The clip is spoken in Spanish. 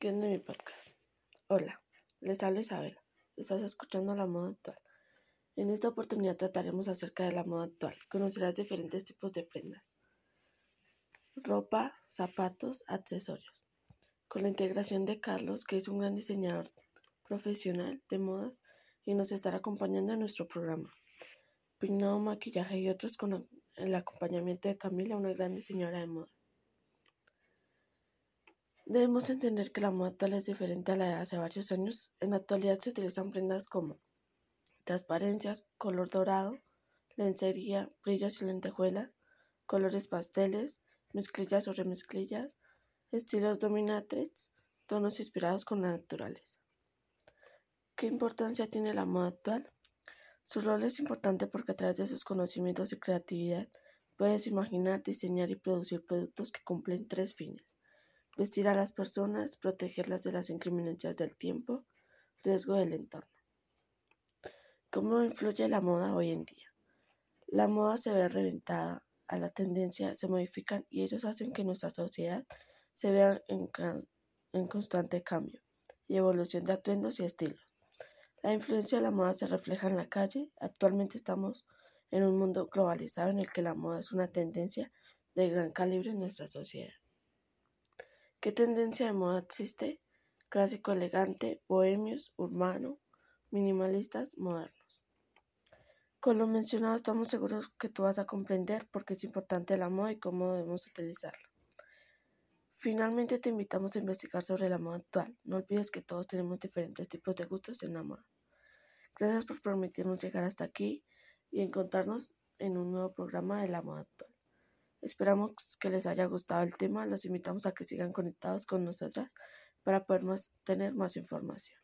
¿Qué onda mi podcast? Hola, les habla Isabel. Estás escuchando la moda actual. En esta oportunidad trataremos acerca de la moda actual. Conocerás diferentes tipos de prendas. Ropa, zapatos, accesorios. Con la integración de Carlos, que es un gran diseñador profesional de modas y nos estará acompañando en nuestro programa. Peinado, maquillaje y otros con el acompañamiento de Camila, una gran diseñadora de moda. Debemos entender que la moda actual es diferente a la de hace varios años. En la actualidad se utilizan prendas como transparencias, color dorado, lencería, brillos y lentejuelas, colores pasteles, mezclillas o remezclillas, estilos dominatrix, tonos inspirados con la naturaleza. ¿Qué importancia tiene la moda actual? Su rol es importante porque a través de sus conocimientos y creatividad puedes imaginar, diseñar y producir productos que cumplen tres fines vestir a las personas, protegerlas de las incriminancias del tiempo, riesgo del entorno. ¿Cómo influye la moda hoy en día? La moda se ve reventada, a la tendencia se modifican y ellos hacen que nuestra sociedad se vea en, en constante cambio y evolución de atuendos y estilos. La influencia de la moda se refleja en la calle. Actualmente estamos en un mundo globalizado en el que la moda es una tendencia de gran calibre en nuestra sociedad. ¿Qué tendencia de moda existe? Clásico elegante, bohemios, urbano, minimalistas, modernos. Con lo mencionado estamos seguros que tú vas a comprender por qué es importante la moda y cómo debemos utilizarla. Finalmente te invitamos a investigar sobre la moda actual. No olvides que todos tenemos diferentes tipos de gustos en la moda. Gracias por permitirnos llegar hasta aquí y encontrarnos en un nuevo programa de la moda actual. Esperamos que les haya gustado el tema. Los invitamos a que sigan conectados con nosotras para poder tener más información.